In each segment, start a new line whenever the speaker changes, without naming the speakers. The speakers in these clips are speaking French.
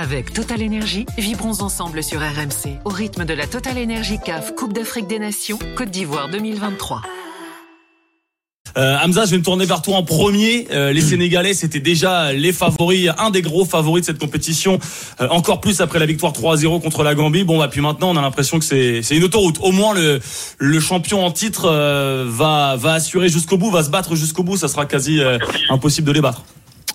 Avec Total Energy, vibrons ensemble sur RMC au rythme de la Total Energy CAF Coupe d'Afrique des Nations Côte d'Ivoire 2023.
Euh, Hamza, je vais me tourner vers toi en premier. Euh, les Sénégalais, c'était déjà les favoris, un des gros favoris de cette compétition, euh, encore plus après la victoire 3-0 contre la Gambie. Bon, bah puis maintenant, on a l'impression que c'est une autoroute. Au moins, le champion en titre euh, va va assurer jusqu'au bout, va se battre jusqu'au bout. Ça sera quasi impossible de les battre.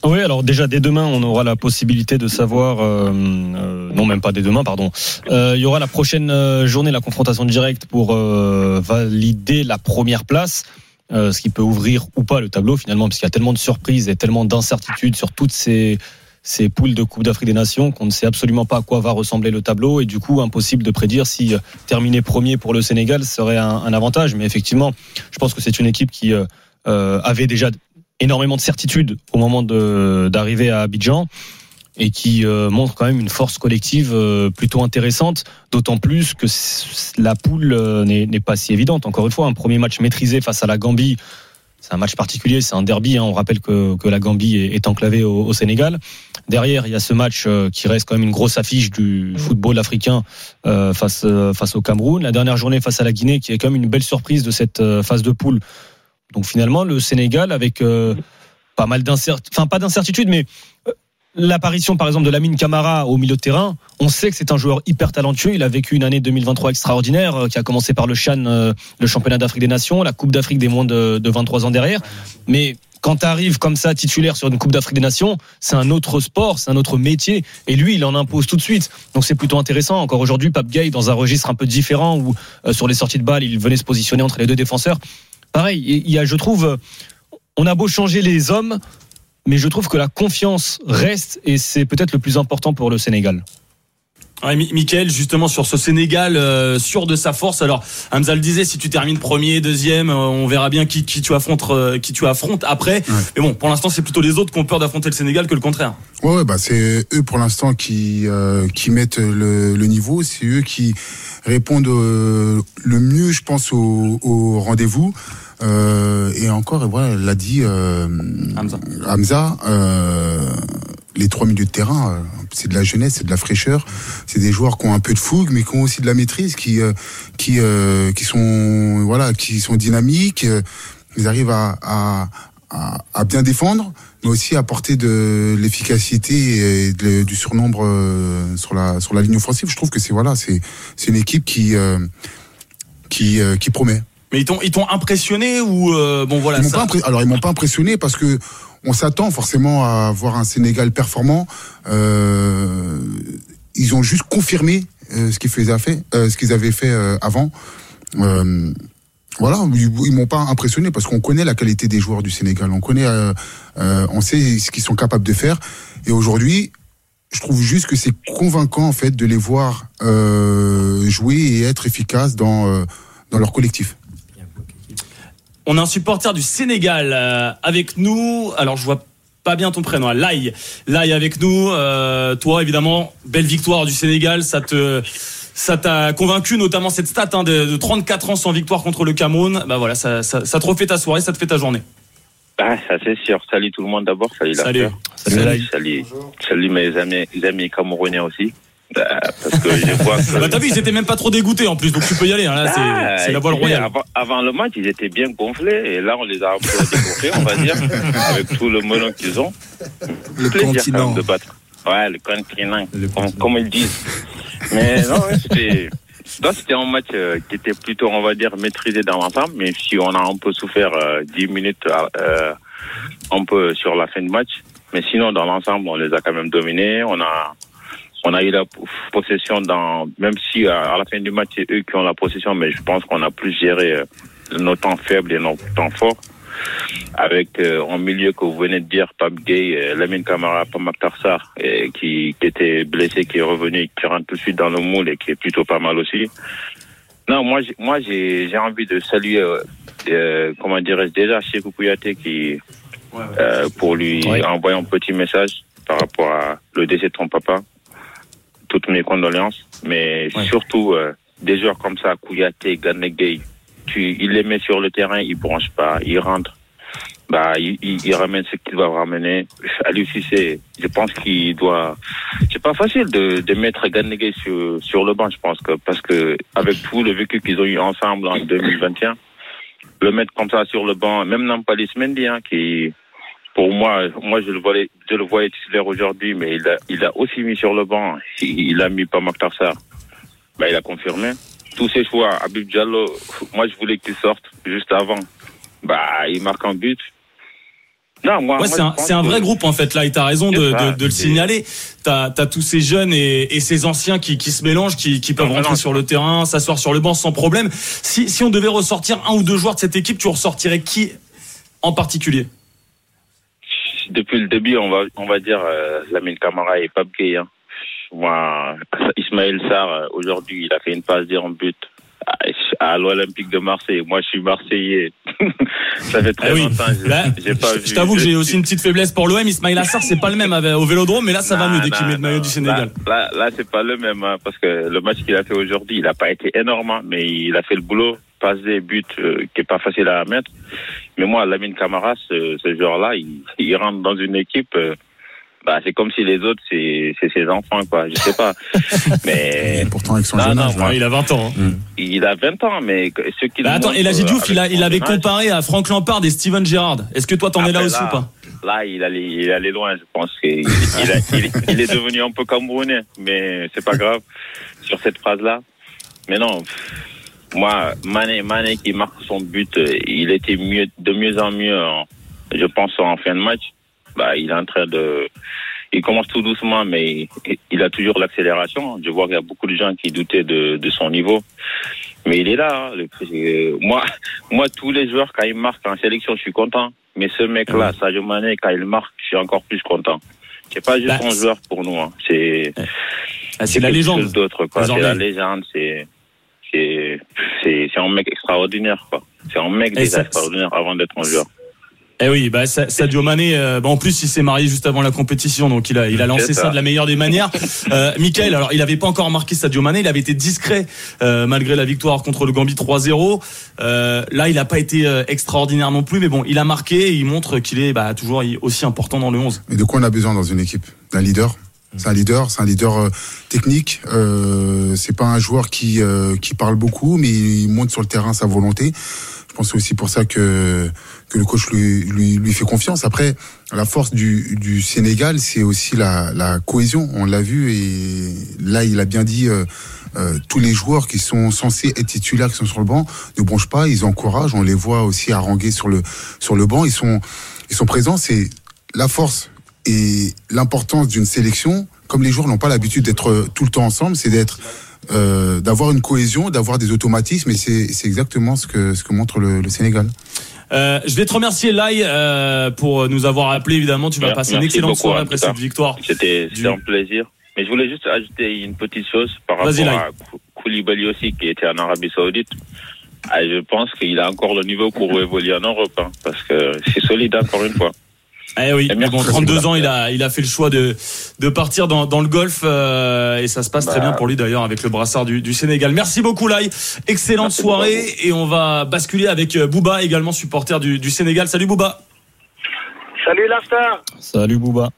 Oui, alors déjà dès demain, on aura la possibilité de savoir, euh, euh, non même pas dès demain, pardon. Euh, il y aura la prochaine euh, journée, la confrontation directe pour euh, valider la première place, ce qui peut ouvrir ou pas le tableau finalement, parce qu'il y a tellement de surprises et tellement d'incertitudes sur toutes ces ces poules de Coupe d'Afrique des Nations qu'on ne sait absolument pas à quoi va ressembler le tableau et du coup impossible de prédire si terminer premier pour le Sénégal serait un, un avantage. Mais effectivement, je pense que c'est une équipe qui euh, avait déjà énormément de certitudes au moment d'arriver à Abidjan et qui euh, montre quand même une force collective euh, plutôt intéressante, d'autant plus que la poule euh, n'est pas si évidente. Encore une fois, un premier match maîtrisé face à la Gambie, c'est un match particulier, c'est un derby. hein. On rappelle que, la Gambie est, enclavée au, Sénégal. Derrière, il y a ce match qui reste quand même une grosse affiche du football africain face au Cameroun. La dernière journée face à la Guinée, qui est quand même une belle surprise de cette phase de poule. Donc finalement, le Sénégal avec euh, pas mal d'incertitudes, enfin pas d'incertitude, mais euh, l'apparition par exemple de Lamine Camara au milieu de terrain, on sait que c'est un joueur hyper talentueux. Il a vécu une année 2023 extraordinaire, euh, qui a commencé par le Chan, euh, le championnat d'Afrique des Nations, la Coupe d'Afrique des moins de, de 23 ans derrière. Mais quand tu arrives comme ça titulaire sur une Coupe d'Afrique des Nations, c'est un autre sport, c'est un autre métier, et lui, il en impose tout de suite. Donc c'est plutôt intéressant. Encore aujourd'hui, Pape Gay dans un registre un peu différent où euh, sur les sorties de balles, il venait se positionner entre les deux défenseurs. Pareil, il y a, je trouve, on a beau changer les hommes, mais je trouve que la confiance reste et c'est peut-être le plus important pour le Sénégal.
Ouais, Mi- Mickaël, justement sur ce Sénégal euh, sûr de sa force. Alors Hamza le disait, si tu termines premier, deuxième, euh, on verra bien qui, qui tu affrontes, euh, qui tu affrontes après. Mais bon, pour l'instant, c'est plutôt les autres qui ont peur d'affronter le Sénégal que le contraire.
Ouais, ouais, bah c'est eux pour l'instant qui qui mettent le, le niveau, c'est eux qui répondent le mieux, je pense, au, au rendez-vous. Euh, et encore, voilà, l'a dit euh,
Hamza.
Hamza, euh, les trois milieux de terrain, euh, c'est de la jeunesse, c'est de la fraîcheur, c'est des joueurs qui ont un peu de fougue, mais qui ont aussi de la maîtrise, qui euh, qui euh, qui sont voilà, qui sont dynamiques. Ils arrivent à, à à, à bien défendre, mais aussi à apporter de l'efficacité et de- du surnombre sur la sur la ligne offensive. Je trouve que c'est voilà, c'est c'est une équipe qui euh, qui euh, qui promet.
Mais ils t'ont ils t'ont impressionné ou euh, bon voilà
Ils
ça.
pas alors ils m'ont pas impressionné parce que on s'attend forcément à voir un Sénégal performant. Euh, ils ont juste confirmé euh, ce qu'ils faisaient fait, euh, ce qu'ils avaient fait euh, avant. Euh, voilà, ils, ils m'ont pas impressionné parce qu'on connaît la qualité des joueurs du Sénégal, on connaît, on sait ce qu'ils sont capables de faire. Et aujourd'hui, je trouve juste que c'est convaincant en fait de les voir euh, jouer et être efficaces dans euh, dans leur collectif.
On a un supporter du Sénégal euh, avec nous. Alors je vois pas bien ton prénom. hein. Lai, Lai avec nous. Euh, toi évidemment, belle victoire du Sénégal. Ça te ça t'a convaincu, notamment cette stat hein, de, de 34 ans sans victoire contre le Cameroun. Bah voilà, ça, ça, ça te refait ta soirée, ça te fait ta journée.
Ah, ça c'est sûr. Salut tout le monde d'abord. Salut,
Salut.
Salut,
salut, salut, salut mes amis, mes amis camerounais aussi. Euh, parce que je vois que.
Bah t'as vu, ils étaient même pas trop dégoûtés en plus, donc tu peux y aller. hein. Là, c'est-
Ah,
c'est la voile royale.
Avant, avant le match, ils étaient bien gonflés et là, on les a un peu dégonflés, on va dire, avec tout le melon qu'ils ont.
Le
Plaisir
continent.
même de battre. Ouais, le continent, comme, comme ils disent. Mais non, ouais, c'était. C'était un match euh, qui était plutôt, on va dire, maîtrisé dans l'ensemble, même si on a un peu souffert euh, 10 minutes euh, un peu sur la fin de match. Mais sinon, dans l'ensemble, on les a quand même dominés. On a, on a eu la possession dans, même si euh, à la fin du match, c'est eux qui ont la possession, mais je pense qu'on a plus géré euh, nos temps faibles et nos temps forts. Avec euh, en milieu que vous venez de dire, Pape Gay, euh, Lamine Camara, Pamak Tarsar, et qui, qui était blessé, qui est revenu, qui rentre tout de suite dans le moule et qui est plutôt pas mal aussi. Non, moi, j'ai- moi, j'ai, j'ai envie de saluer, euh, euh, comment dirais-je, déjà Cheikh Kouyaté qui, euh, pour lui
Ouais.
envoyer un petit message par rapport à le décès de ton papa. Toutes mes condoléances, mais
Ouais.
surtout euh, des joueurs comme ça, Kouyaté, Gane Gay, tu, il les met sur le terrain, il bronche pas, il rentre. bah, il, il, ramène ce qu'il doit ramener. À lui aussi, c'est, je pense qu'il doit. C'est pas facile de, de mettre Ganegay sur, sur le banc, je pense que parce que avec tout le vécu qu'ils ont eu ensemble en 2021, le mettre comme ça sur le banc, même Nampalis Mendy, hein, qui, pour moi, moi je le voyais, je le voyais titulaire aujourd'hui, mais il a, il a aussi mis sur le banc. Il, a mis pas Tarsar. Bah, il a confirmé. Tous ses choix, Abib Diallo, moi je voulais qu'il sorte juste avant. Bah, il marque un but.
Non, moi, ouais, c'est un, vrai groupe en fait là, et t'as raison de, de, de, le signaler. T'as as tous ces jeunes et, et ces anciens qui, qui se mélangent, qui, qui peuvent rentrer sur le terrain, s'asseoir sur le banc sans problème. Si, si on devait ressortir un ou deux joueurs de cette équipe, tu ressortirais qui en particulier?
Depuis le début, on va on va dire euh, Lamine Camara et Pape Gay. Hein. Moi, Ismaël Sarr, euh, aujourd'hui, il a fait une passe en but à l'Olympique de Marseille. Moi, je suis Marseillais. ça fait très ah longtemps. Bah,
je t'avoue que j'ai aussi une petite faiblesse pour l'OM. Ismail Assar, c'est pas le même au Vélodrome, mais là, ça va mieux dès qu'il met le maillot du Sénégal.
Là, là, c'est pas le même, hein, parce que le match qu'il a fait aujourd'hui, il a pas été énorme, hein, mais il a fait le boulot, passe des buts euh, qui est pas facile à mettre. Mais moi, Lamine Camara, ce, ce joueur-là, il, il, rentre dans une équipe. Euh, bah, c'est comme si les autres, c'est, c'est ses enfants, quoi. Je sais pas. mais.
Pourtant, avec son jeune âge,
il a 20 ans. Hein. Mm.
Il a 20 ans, mais ce qu'il
bah, attends, et la Diouf, il, a, il avait comparé à Franck Lampard et Steven Gerrard. Est-ce que toi, t'en es là aussi ou pas?
Là, il allait, il allait loin, je pense qu'il il, il, il, est devenu un peu camerounais, mais c'est pas grave sur cette phrase-là. Mais non, moi, Mané, Mané qui marque son but, il était mieux, de mieux en mieux, je pense, en fin de match bah, il est en train de, il commence tout doucement, mais il a toujours l'accélération. Je vois qu'il y a beaucoup de gens qui doutaient de, de son niveau. Mais il est là. Hein, le, moi, moi, tous les joueurs, quand ils marquent en sélection, je suis content. Mais ce mec-là, ah Sadio Mané, quand il marque, je suis encore plus content. C'est pas juste bah, un joueur pour nous. Hein. C'est
ah, c'est la légende.
C'est la légende. C'est c'est c'est un mec extraordinaire, quoi. C'est un mec déjà extraordinaire avant d'être un joueur.
Eh oui, bah Sadio Mané. Euh, bah en plus, il s'est marié juste avant la compétition, donc il a il a lancé ça. de la meilleure des manières. Euh, Michael, alors il n'avait pas encore marqué Sadio Mané, il avait été discret euh, malgré la victoire contre le Gambie 3-0. Euh, là, il n'a pas été euh, extraordinaire non plus, mais bon, il a marqué et il montre qu'il est bah, toujours aussi important dans le 11.
Mais de quoi on a besoin dans une équipe? D'un leader? C'est un leader, c'est un leader euh, technique. Euh, c'est pas un joueur qui qui parle beaucoup, mais il montre sur le terrain sa volonté. Je pense aussi pour ça que que le coach lui, lui, lui fait confiance. Après, la force du, du Sénégal, c'est aussi la, la cohésion. On l'a vu et là, il a bien dit. Euh, euh, tous les joueurs qui sont censés être titulaires, qui sont sur le banc, ne bronchent pas, ils encouragent. On les voit aussi haranguer sur le sur le banc. Ils sont ils sont présents. C'est la force et l'importance d'une sélection. Comme les joueurs n'ont pas l'habitude d'être tout le temps ensemble, c'est d'être euh, d'avoir une cohésion, d'avoir des automatismes, et c'est exactement ce que, ce que montre le, le Sénégal.
Euh, je vais te remercier Lai euh, pour nous avoir appelé évidemment. Tu vas passer une excellente soirée après cette victoire.
C'était un plaisir. Mais je voulais juste ajouter une petite chose par rapport à Koulibaly aussi qui était en Arabie Saoudite. Ah, je pense qu'il a encore le niveau pour évoluer en Europe hein, parce que c'est solide encore une fois.
Eh oui, mais bon, 32 ans, il a, il a fait le choix de, de partir dans, dans le golf euh, et ça se passe très bien bah. pour lui d'ailleurs avec le brassard du, du Sénégal. Merci beaucoup Lai, excellente soirée et on va basculer avec euh, Bouba également supporter du, du Sénégal. Salut Bouba.
Salut Lafter.
Salut Bouba.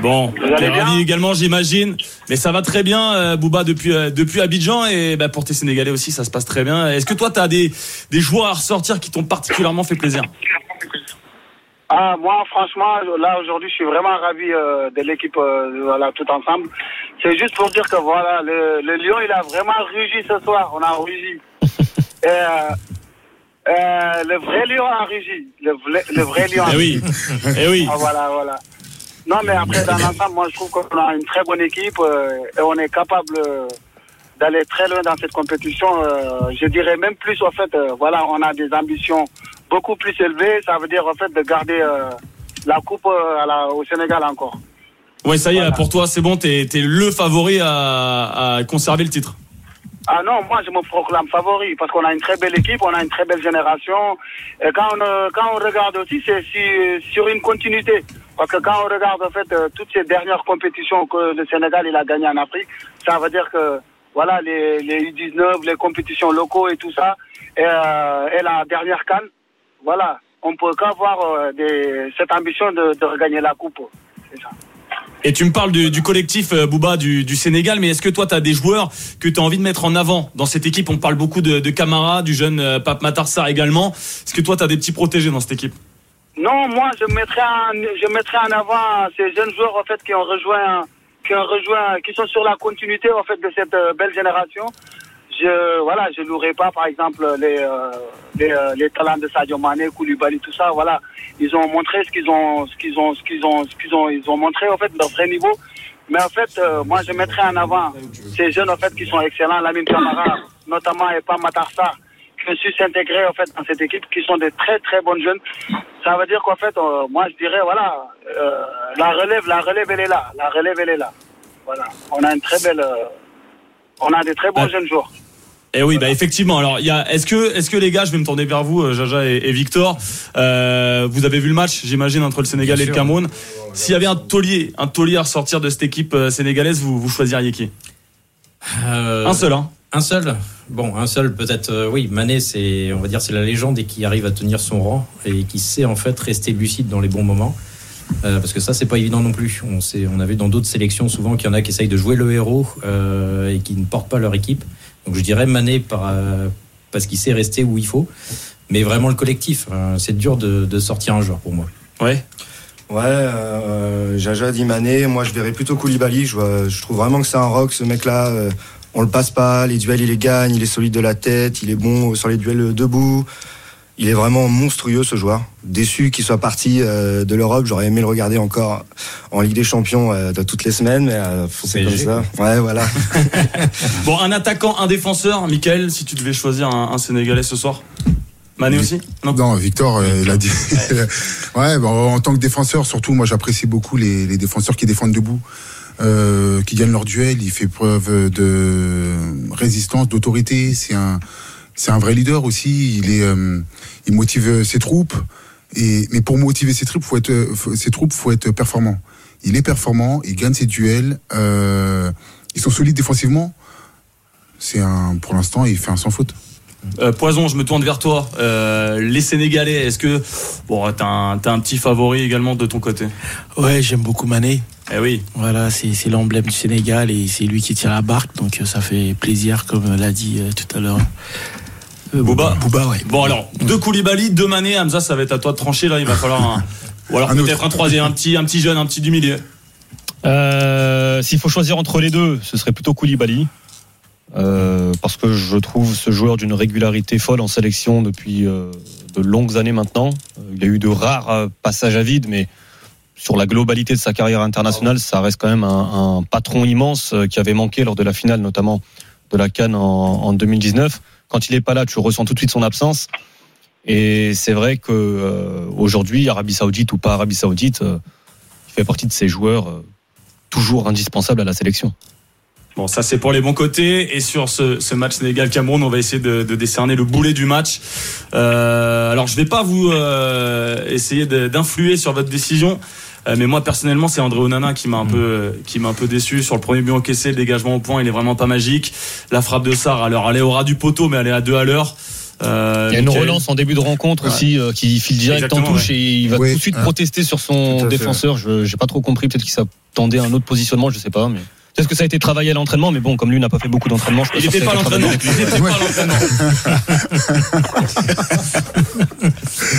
Bon, t'es ravi également, j'imagine. Mais ça va très bien, euh, Bouba, depuis, euh, depuis Abidjan. Et bah, pour tes Sénégalais aussi, ça se passe très bien. Est-ce que toi, tu as des, des joueurs à ressortir qui t'ont particulièrement fait plaisir?
Ah, moi, franchement, là, aujourd'hui, je suis vraiment ravi euh, de l'équipe, euh, voilà, tout ensemble. C'est juste pour dire que, voilà, le, le Lyon, il a vraiment rugi ce soir. On a rugi. Et, euh, euh, le vrai Lyon a rugi. Le, le vrai Lyon a
eh oui. Eh oui.
Ah, voilà, voilà. Non, mais après, dans l'ensemble, moi, je trouve qu'on a une très bonne équipe euh, et on est capable d'aller très loin dans cette compétition. je dirais même plus, en fait, voilà, on a des ambitions beaucoup plus élevé. Ça veut dire en fait de garder euh, la coupe euh, à la, au Sénégal encore.
Oui, ça y est, pour toi, c'est bon, t'es es le favori à, à, conserver le titre.
Ah non, moi je me proclame favori parce qu'on a une très belle équipe, on a une très belle génération. Et quand on, euh, quand on regarde aussi, c'est sur une continuité. Parce que quand on regarde en fait toutes ces dernières compétitions que le Sénégal il a gagné en Afrique, ça veut dire que voilà les, les U19, les compétitions locaux et tout ça, et, et la dernière canne, voilà. on peut qu'avoir euh, des- cette ambition de, de regagner la coupe. C'est ça.
Et tu me parles du, du collectif euh, Bouba du, du Sénégal, mais est-ce que toi, tu as des joueurs que tu as envie de mettre en avant dans cette équipe? On parle beaucoup de, de Camara, du jeune euh, Pape Matarsar également. Est-ce que toi, tu as des petits protégés dans cette équipe?
Non, moi, je mettrais en, je mettrais en avant ces jeunes joueurs en fait qui ont rejoint, qui ont rejoint, qui sont sur la continuité en fait de cette belle génération. Je, voilà, je louerai pas, par exemple, les, euh, les, euh, les talents de Sadio Mané, Koulibaly, tout ça. Voilà, ils ont montré ce qu'ils ont, ce qu'ils ont, ce qu'ils ont, ce qu'ils ont, ils ont montré en fait leur vrai niveau. Mais en fait, euh, moi, je mettrais en avant ces jeunes en fait qui sont excellents, Lamine Camara, notamment et pas Matarsa, qui ont su s'intégrer en fait dans cette équipe, qui sont de très très bonnes jeunes. Ça veut dire qu'en fait, moi, je dirais voilà, la relève, la relève, elle est là, la relève, elle est là. Voilà, on a une très belle, on a des très bons
Ouais.
jeunes joueurs.
Eh oui, bah effectivement. Alors, il y a. Est-ce que, est-ce que les gars, je vais me tourner vers vous, euh, Jaja et, et Victor. Euh, vous avez vu le match, j'imagine, entre le Sénégal
Bien
et le. Cameroun. S'il y avait un taulier, un taulier à ressortir de cette équipe euh, sénégalaise, vous, vous choisiriez qui?
Euh,
Un seul, hein.
Un seul? Bon, un seul peut-être, euh, oui. Mané, c'est, on va dire, c'est la légende et qui arrive à tenir son rang et qui sait en fait rester lucide dans les bons moments. Euh, parce que ça, c'est pas évident non plus. On, sait, on a vu dans d'autres sélections souvent qu'il y en a qui essayent de jouer le héros euh, et qui ne portent pas leur équipe. Donc je dirais Mané par, euh, parce qu'il sait rester où il faut. Mais vraiment le collectif, euh, c'est dur de, de sortir un joueur pour moi.
Ouais.
Ouais, euh, Jaja dit Mané, moi je verrais plutôt Koulibaly. Je, vois- je trouve vraiment que c'est un rock ce mec-là. euh, on le passe pas, les duels il les gagne, il est solide de la tête, il est bon sur les duels debout. Il est vraiment monstrueux ce joueur. Déçu qu'il soit parti euh, de l'Europe, j'aurais aimé le regarder encore en Ligue des Champions euh, de toutes les semaines, mais euh, c'est comme
PSG,
ça. Ouais, voilà.
Bon, un attaquant, un défenseur. Michael, si tu devais choisir un, un Sénégalais ce soir. Mané aussi Non?
Non, Victor, euh, il a dit. ouais, bon, en tant que défenseur, surtout, moi, j'apprécie beaucoup les, les défenseurs qui défendent debout, euh, qui gagnent leur duel. Il fait preuve de résistance, d'autorité. C'est un, c'est un vrai leader aussi. Il est, euh, il motive ses troupes. Et mais pour motiver ses troupes, faut être, faut- ses troupes, faut être performant. Il est performant, il gagne ses duels. Euh, ils sont solides défensivement. C'est un, pour l'instant, il fait un sans faute.
Euh, Poison, je me tourne vers toi. Euh, les Sénégalais, est-ce que bon, t'as un, t'as un petit favori également de ton côté?
Ouais, j'aime beaucoup Mané.
Eh oui.
Voilà, c'est c'est l'emblème du Sénégal et c'est lui qui tient la barque, donc euh, ça fait plaisir, comme l'a dit euh, tout à l'heure. Euh,
Bouba.
Bouba, ouais.
Bon alors, deux Koulibaly, deux Mané, Hamza, ça va être à toi de trancher là. Il va falloir un, ou alors peut-être un troisième, un petit, un petit jeune, un petit du milieu.
Euh, S'il faut choisir entre les deux, ce serait plutôt Koulibaly. Euh, parce que je trouve ce joueur d'une régularité folle en sélection depuis euh, de longues années maintenant. Il a eu de rares passages à vide, mais sur la globalité de sa carrière internationale, ça reste quand même un, un patron immense qui avait manqué lors de la finale, notamment de la Cannes en, en 2019. Quand il est pas là, tu ressens tout de suite son absence. Et c'est vrai que euh, aujourd'hui, Arabie Saoudite ou pas Arabie Saoudite, euh, il fait partie de ces joueurs euh, toujours indispensables à la sélection.
Bon, ça c'est pour les bons côtés. Et sur ce, ce match Sénégal-Cameroun, on va essayer de, de décerner le boulet du match. Euh, alors, je vais pas vous euh, essayer d'influer sur votre décision. Euh, mais moi personnellement, c'est André Onana qui m'a un peu, euh, qui m'a un peu déçu sur le premier but encaissé. Le dégagement au point, il est vraiment pas magique. La frappe de Sarr, alors elle est au ras du poteau, mais elle est à deux à l'heure. Euh,
Il y a une
Michael-
relance en début de rencontre
Ouais.
aussi euh, qui file direct en touche et il va
Oui,
tout de suite
ouais.
protester sur son
fait.
défenseur. Je j'ai pas trop compris. Peut-être qu'il s'attendait à un autre positionnement, je sais pas. Mais peut-être que ça a été travaillé à l'entraînement, mais bon, comme lui n'a pas fait beaucoup d'entraînement, je
Il
pense
était
que ça
pas l'entraînement. Il pas l'entraînement.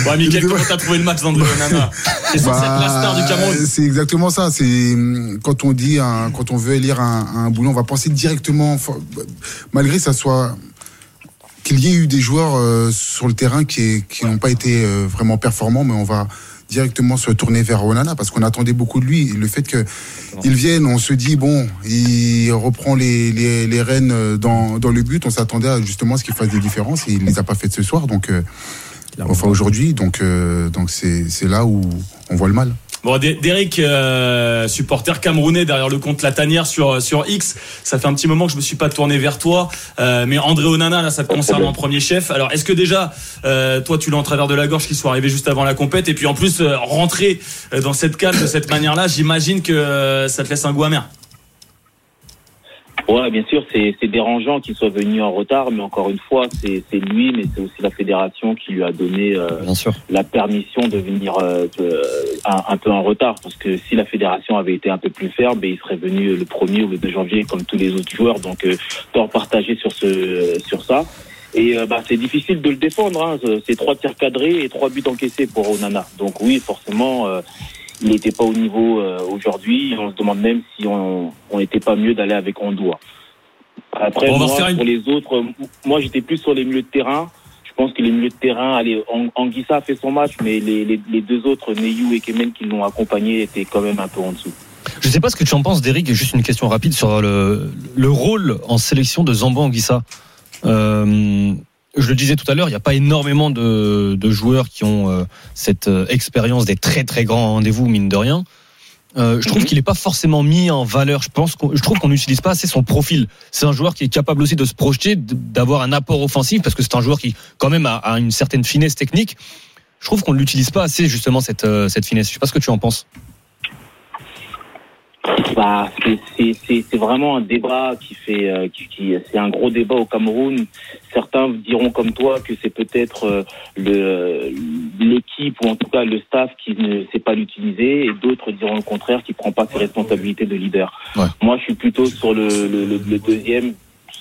bon, Michael, comment t'as trouvé le match d'André Onana C'est censé être la star du Cameroun.
Bah, C'est exactement ça. C'est hum, quand on dit, un- quand on veut élire un, un boulot, on va penser directement, malgré que ça soit qu'il y ait eu des joueurs euh, sur le terrain qui, qui n'ont pas été euh, vraiment performants, mais on va directement se tourner vers Onana parce qu'on attendait beaucoup de lui. Le fait que il vienne, on se dit bon, il reprend les, les, les rênes dans, dans le but. On s'attendait à, justement à ce qu'il fasse des différences et il les a pas faites ce soir. Donc euh, enfin aujourd'hui, donc euh, donc c'est c'est là où on voit le mal.
Bon, Derek, euh, supporter camerounais derrière le compte La Tanière sur, sur X, ça fait un petit moment que je me suis pas tourné vers toi, euh, mais André Onana, là, ça te concerne en premier chef. Alors, est-ce que déjà, euh, toi, tu l'as en travers de la gorge qui soit arrivé juste avant la compète, et puis en plus, euh, rentrer euh, dans cette cale de cette manière-là, j'imagine que euh, ça te laisse un goût amer.
Ouais, bien sûr, c'est c'est dérangeant qu'il soit venu en retard, mais encore une fois, c'est c'est lui, mais c'est aussi la fédération qui lui a donné euh,
Bien sûr.
la permission de venir euh, de- un, un peu en retard. Parce que si la fédération avait été un peu plus ferme, il serait venu le 1er ou le 2 janvier comme tous les autres joueurs. Donc, euh, tort partagé sur ce sur ça. Et euh, bah, c'est difficile de le défendre. Hein. C'est trois tirs cadrés et trois buts encaissés pour Onana. Donc oui, forcément, euh, il n'était pas au niveau euh, aujourd'hui. On se demande même si on n'était pas mieux d'aller avec Ondoa. Après,
on
moi,
une-
pour les autres, moi j'étais plus sur les milieux de terrain. Je pense que les milieux de terrain, allez, Ang- Anguissa a fait son match, mais les, les, les deux autres, Neyou et Kemen, qui l'ont accompagné, étaient quand même un peu en dessous.
Je sais pas ce que tu en penses, Derek. Juste une question rapide sur le, le rôle en sélection de Zambo Anguissa. Euh, je le disais tout à l'heure, il n'y a pas énormément de, de joueurs qui ont euh, cette euh, expérience des très très grands rendez-vous, mine de rien. Euh, je trouve
Mhm.
qu'il n'est pas forcément mis en valeur. Je pense qu'on- je trouve qu'on n'utilise pas assez son profil. C'est un joueur qui est capable aussi de se projeter, d'avoir un apport offensif, parce que c'est un joueur qui, quand même, a, a une certaine finesse technique. Je trouve qu'on ne l'utilise pas assez, justement, cette, euh, cette finesse. Je sais pas ce que tu en penses.
Bah, c'est- c'est c'est- c'est vraiment un débat qui fait, euh, qui, qui- c'est un gros débat au Cameroun. Certains diront comme toi que c'est peut-être euh, le l'équipe ou en tout cas le staff qui ne sait pas l'utiliser, et d'autres diront le contraire, qui prend pas ses responsabilités de leader.
Ouais.
Moi, je suis plutôt sur le, le, le- le deuxième.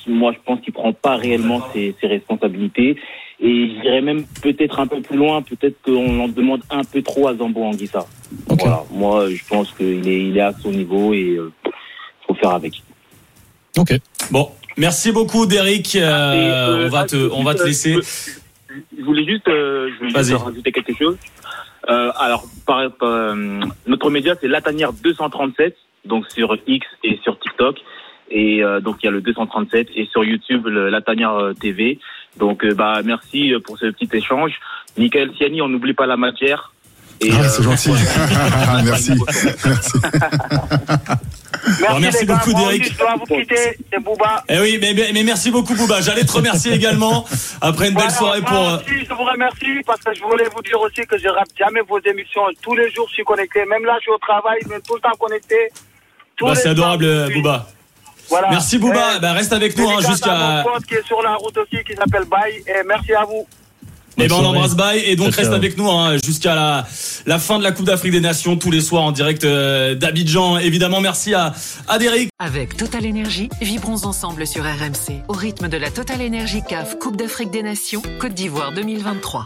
Moi, je pense qu'il prend pas réellement ses, ses responsabilités. Et je dirais même peut-être un peu plus loin, peut-être qu'on en demande un peu trop à Zambo Anguissa. Voilà. Moi, je pense qu'il est, il est à son niveau et euh, faut faire avec.
Ok.
Bon, merci beaucoup, Derek. Euh,
euh,
on va te, on va te
euh,
laisser.
Je, voulais juste, euh, je voulais
Vas-y.
juste rajouter quelque chose. Euh, alors, par, par, euh, notre média, c'est Latanière 237, donc sur X et sur TikTok. Et euh, donc, il y a le 237 et sur YouTube, le Latanière euh, TV. Donc, euh, bah, merci pour ce petit échange. Michael Siani, on n'oublie pas la matière. Et,
Ah,
euh,
c'est gentil. Merci. Merci.
Merci,
merci
les gars.
beaucoup, Derek.
aussi, Je dois vous quitter. C'est Bouba.
Eh oui, mais, mais, mais merci beaucoup, Bouba. J'allais te remercier également après une belle
Voilà,
soirée pour.
aussi, je vous remercie parce que je voulais vous dire aussi que je rate jamais vos émissions. Tous les jours, je suis connecté. Même là, je suis au travail, je suis tout le temps connecté.
Bah, c'est adorable, Bouba.
Voilà.
Merci, Bouba.
Et
Bah, reste avec nous hein, jusqu'à.
qui est sur la route aussi, qui s'appelle Baye. Et merci à vous.
Eh ben, on embrasse. Bye et donc reste avec nous hein, jusqu'à la, la fin de la Coupe d'Afrique des Nations tous les soirs en direct euh, d'Abidjan. Évidemment, merci à, à Derek.
Avec Total Énergie, vibrons ensemble sur RMC au rythme de la Total Énergie CAF Coupe d'Afrique des Nations Côte d'Ivoire 2023.